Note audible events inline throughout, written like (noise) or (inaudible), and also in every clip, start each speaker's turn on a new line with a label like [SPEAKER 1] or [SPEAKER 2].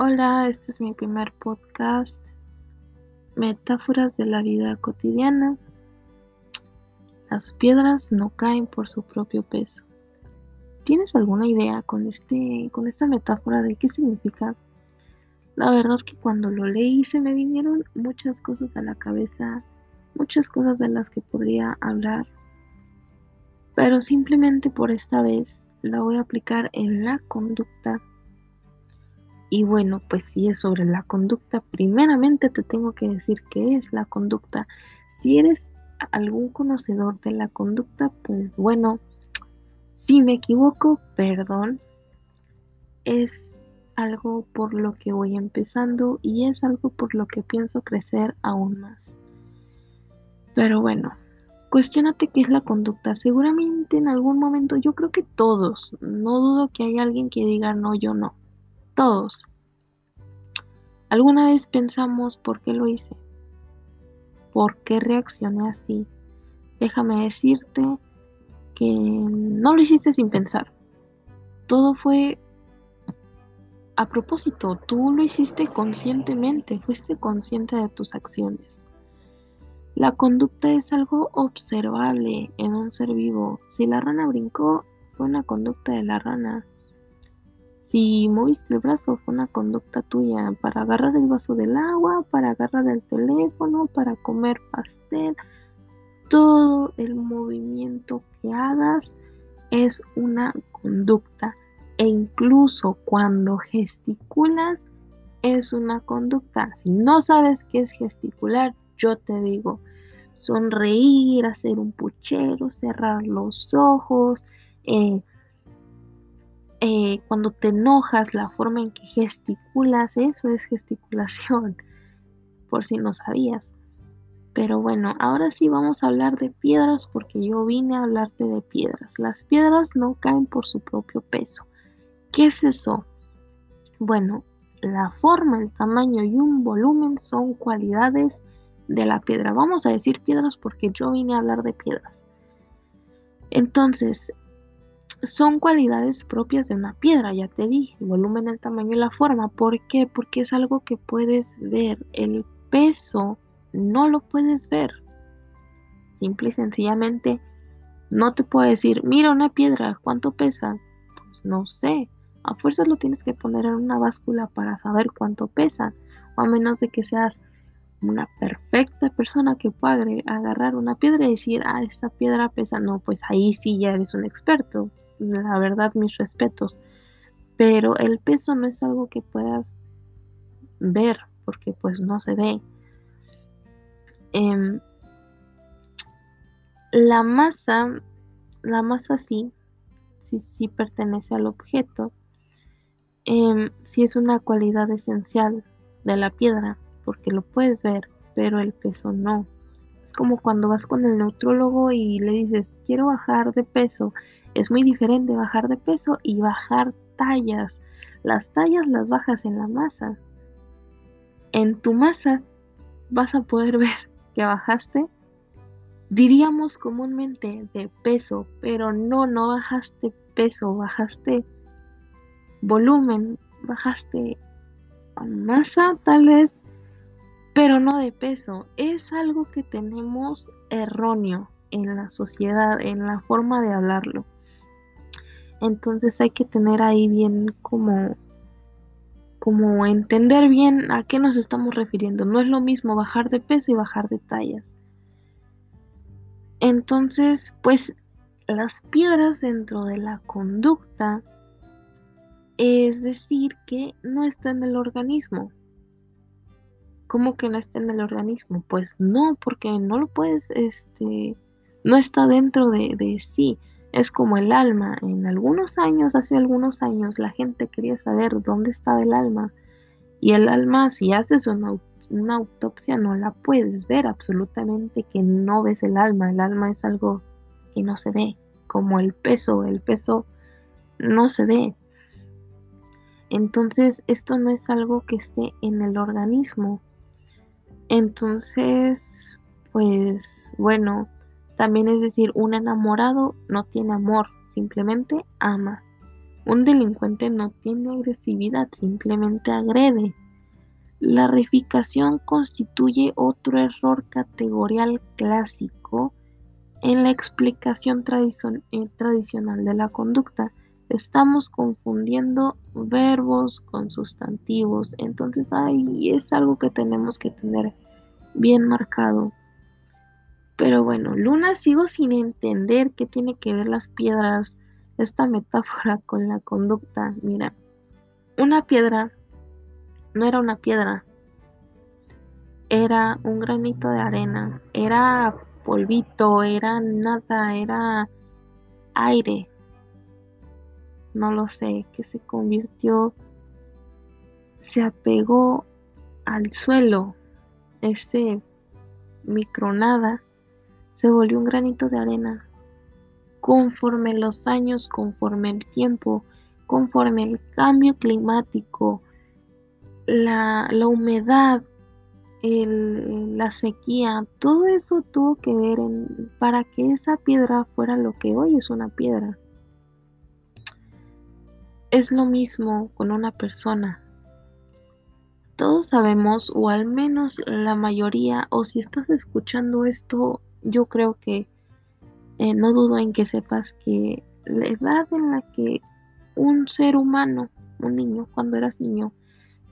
[SPEAKER 1] Hola, este es mi primer podcast, Metáforas de la vida cotidiana. Las piedras no caen por su propio peso. ¿Tienes alguna idea con, este, con esta metáfora de qué significa? La verdad es que cuando lo leí se me vinieron muchas cosas a la cabeza, muchas cosas de las que podría hablar, pero simplemente por esta vez la voy a aplicar en la conducta. Y bueno, pues si es sobre la conducta, primeramente te tengo que decir qué es la conducta. Si eres algún conocedor de la conducta, pues bueno, si me equivoco, perdón. Es algo por lo que voy empezando y es algo por lo que pienso crecer aún más. Pero bueno, Cuestiónate qué es la conducta. Seguramente en algún momento, yo creo que todos, no dudo que haya alguien que diga no, yo no. Todos. ¿Alguna vez pensamos por qué lo hice? ¿Por qué reaccioné así? Déjame decirte que no lo hiciste sin pensar. Todo fue a propósito, tú lo hiciste conscientemente, fuiste consciente de tus acciones. La conducta es algo observable en un ser vivo. Si la rana brincó, fue una conducta de la rana. Si moviste el brazo, fue una conducta tuya para agarrar el vaso del agua, para agarrar el teléfono, para comer pastel. Todo el movimiento que hagas es una conducta. E incluso cuando gesticulas, es una conducta. Si no sabes qué es gesticular, yo te digo, sonreír, hacer un puchero, cerrar los ojos, eh, eh, cuando te enojas, la forma en que gesticulas, eso es gesticulación, (laughs) por si no sabías. Pero bueno, ahora sí vamos a hablar de piedras porque yo vine a hablarte de piedras. Las piedras no caen por su propio peso. ¿Qué es eso? Bueno, la forma, el tamaño y un volumen son cualidades de la piedra. Vamos a decir piedras porque yo vine a hablar de piedras. Entonces, son cualidades propias de una piedra, ya te dije, el volumen, el tamaño y la forma. ¿Por qué? Porque es algo que puedes ver. El peso no lo puedes ver. Simple y sencillamente, no te puedo decir, mira una piedra, ¿cuánto pesa? Pues no sé. A fuerzas lo tienes que poner en una báscula para saber cuánto pesa. O a menos de que seas una perfecta persona que pueda agarrar una piedra y decir, ah, esta piedra pesa, no, pues ahí sí ya eres un experto. La verdad, mis respetos. Pero el peso no es algo que puedas ver, porque pues no se ve. Em, la masa, la masa sí, sí, sí pertenece al objeto. Eh, sí es una cualidad esencial de la piedra porque lo puedes ver, pero el peso no. Es como cuando vas con el neutrólogo y le dices, quiero bajar de peso. Es muy diferente bajar de peso y bajar tallas. Las tallas las bajas en la masa. En tu masa vas a poder (laughs) ver que bajaste, diríamos comúnmente de peso, pero no, no bajaste peso, bajaste volumen, bajaste masa tal vez pero no de peso. Es algo que tenemos erróneo en la sociedad, en la forma de hablarlo. Entonces hay que tener ahí bien como como entender bien a qué nos estamos refiriendo. No es lo mismo bajar de peso y bajar de tallas. Entonces, pues las piedras dentro de la conducta es decir que no está en el organismo. ¿Cómo que no está en el organismo? Pues no, porque no lo puedes, este, no está dentro de, de sí. Es como el alma. En algunos años, hace algunos años, la gente quería saber dónde estaba el alma. Y el alma, si haces una, una autopsia, no la puedes ver absolutamente que no ves el alma. El alma es algo que no se ve, como el peso. El peso no se ve. Entonces, esto no es algo que esté en el organismo. Entonces, pues bueno, también es decir, un enamorado no tiene amor, simplemente ama. Un delincuente no tiene agresividad, simplemente agrede. La reificación constituye otro error categorial clásico en la explicación eh, tradicional de la conducta. Estamos confundiendo verbos con sustantivos, entonces ahí es algo que tenemos que tener bien marcado. Pero bueno, Luna sigo sin entender qué tiene que ver las piedras, esta metáfora con la conducta. Mira, una piedra no era una piedra, era un granito de arena, era polvito, era nada, era aire. No lo sé, que se convirtió, se apegó al suelo, este micronada, se volvió un granito de arena. Conforme los años, conforme el tiempo, conforme el cambio climático, la, humedad, la sequía, todo eso tuvo que ver en, para que esa piedra fuera lo que hoy es una piedra. Es lo mismo con una persona. Todos sabemos, o al menos la mayoría, o si estás escuchando esto, yo creo que eh, no dudo en que sepas que la edad en la que un ser humano, un niño, cuando eras niño,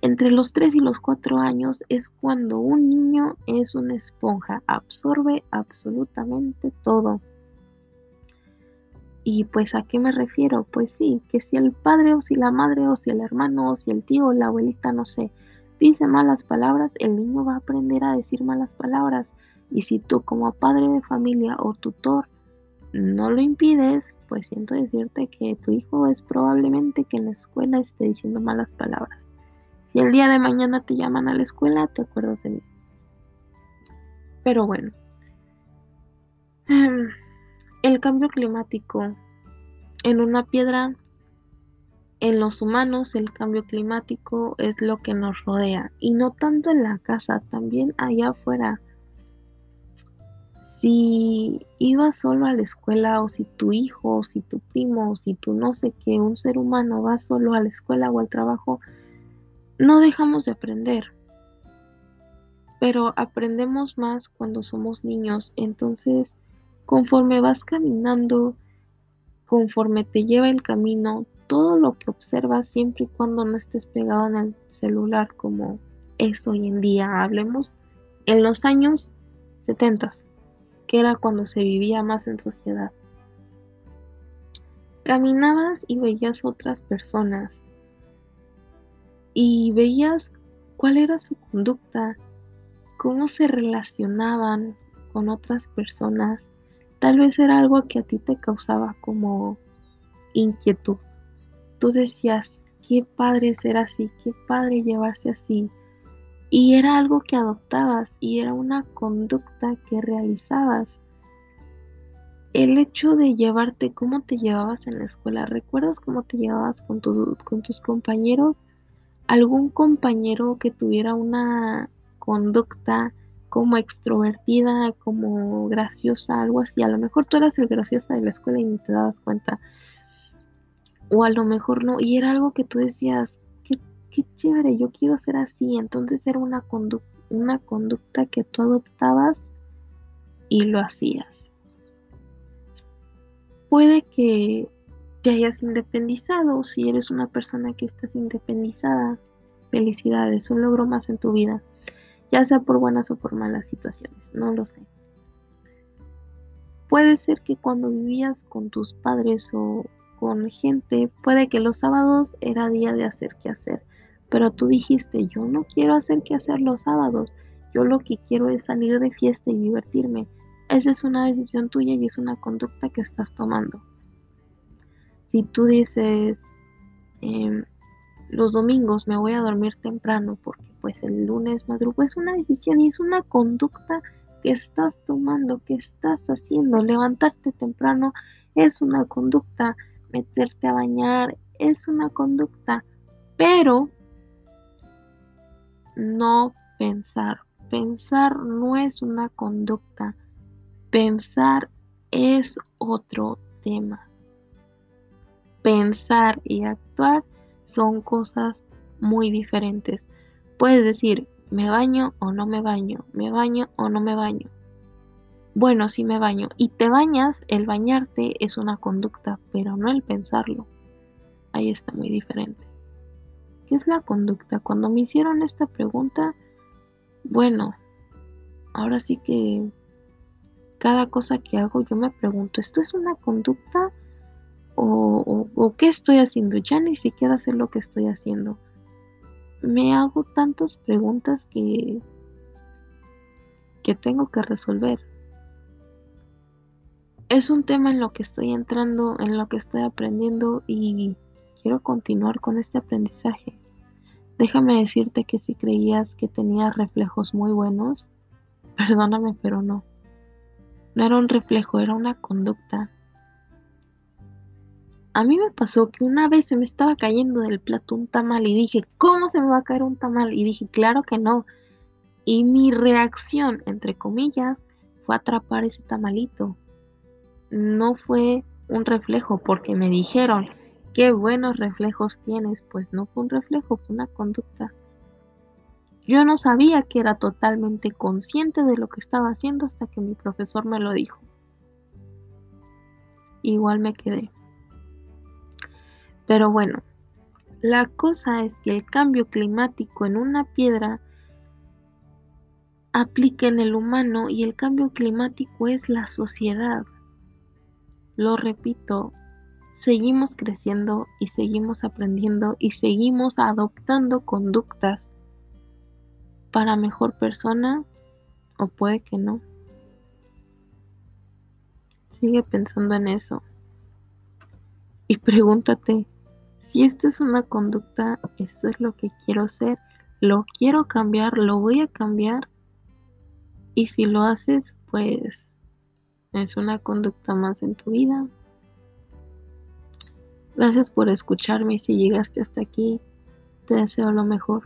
[SPEAKER 1] entre los 3 y los 4 años es cuando un niño es una esponja, absorbe absolutamente todo. Y pues a qué me refiero? Pues sí, que si el padre o si la madre o si el hermano o si el tío o la abuelita, no sé, dice malas palabras, el niño va a aprender a decir malas palabras. Y si tú como padre de familia o tutor no lo impides, pues siento decirte que tu hijo es probablemente que en la escuela esté diciendo malas palabras. Si el día de mañana te llaman a la escuela, te acuerdas de mí. Pero bueno, (clears throat) el cambio climático en una piedra, en los humanos, el cambio climático es lo que nos rodea y no tanto en la casa, también allá afuera. Si ibas solo a la escuela o si tu hijo o si tu primo o si tu no sé qué, un ser humano va solo a la escuela o al trabajo, no dejamos de aprender, pero aprendemos más cuando somos niños. Entonces, conforme vas caminando, conforme te lleva el camino, todo lo que observas siempre y cuando no estés pegado en el celular como es hoy en día, hablemos en los años 70, que era cuando se vivía más en sociedad. Caminabas y veías otras personas, y veías cuál era su conducta, cómo se relacionaban con otras personas. Tal vez era algo que a ti te causaba como inquietud. Tú decías, qué padre ser así, qué padre llevarse así. Y era algo que adoptabas y era una conducta que realizabas. El hecho de llevarte, cómo te llevabas en la escuela, ¿recuerdas cómo te llevabas con, con tus compañeros? algún compañero que tuviera una conducta como extrovertida, como graciosa, algo así. A lo mejor tú eras el graciosa de la escuela y ni te dabas cuenta. O a lo mejor no. Y era algo que tú decías, qué, chévere, yo quiero ser así. Entonces era una, una conducta que tú adoptabas y lo hacías. Puede que te hayas independizado, si eres una persona que estás independizada, felicidades, un logro más en tu vida, ya sea por buenas o por malas situaciones, no lo sé. Puede ser que cuando vivías con tus padres o con gente, puede que los sábados era día de hacer qué hacer, pero tú dijiste, yo no quiero hacer qué hacer los sábados, yo lo que quiero es salir de fiesta y divertirme. Esa es una decisión tuya y es una conducta que estás tomando si tú dices em, los domingos me voy a dormir temprano porque pues el lunes más grupo es una decisión y es una conducta que estás tomando, que estás haciendo. Levantarte temprano es una conducta, meterte a bañar es una conducta, pero no pensar. Pensar no es una conducta, pensar es otro tema. pensar y actuar son cosas muy diferentes. Puedes decir, me baño o no me baño, me baño o no me baño. Bueno, sí me baño. Y te bañas, el bañarte es una conducta, pero no el pensarlo. Ahí está muy diferente. ¿Qué es la conducta? Cuando me hicieron esta pregunta, bueno, ahora sí que cada cosa que hago yo me pregunto, ¿esto es una conducta o, o, qué estoy haciendo? Ya ni siquiera sé lo que estoy haciendo. Me hago tantas preguntas que, que tengo que resolver. Es un tema en lo que estoy entrando, en lo que estoy aprendiendo y quiero continuar con este aprendizaje. Déjame decirte que si creías que tenía reflejos muy buenos, (laughs) perdóname, pero no. No era un reflejo, era una conducta. A mí me pasó que una vez se me estaba cayendo del plato un tamal y dije, ¿cómo se me va a caer un tamal? Y dije, claro que no. Y mi reacción, entre comillas, fue atrapar ese tamalito. No fue un reflejo porque me dijeron, qué buenos reflejos tienes. Pues no fue un reflejo, fue una conducta. Yo no sabía que era totalmente consciente de lo que estaba haciendo hasta que mi profesor me lo dijo. Igual me quedé. Pero bueno, la cosa es que el cambio climático en una piedra aplica en el humano y el cambio climático es la sociedad. Lo repito, seguimos creciendo y seguimos aprendiendo y seguimos adoptando conductas para mejor persona o puede que no. Sigue pensando en eso. Y pregúntate, si esto es una conducta, ¿eso es lo que quiero ser? ¿Lo quiero cambiar? ¿Lo voy a cambiar? Y si lo haces, pues es una conducta más en tu vida. Gracias por escucharme si llegaste hasta aquí, te deseo lo mejor.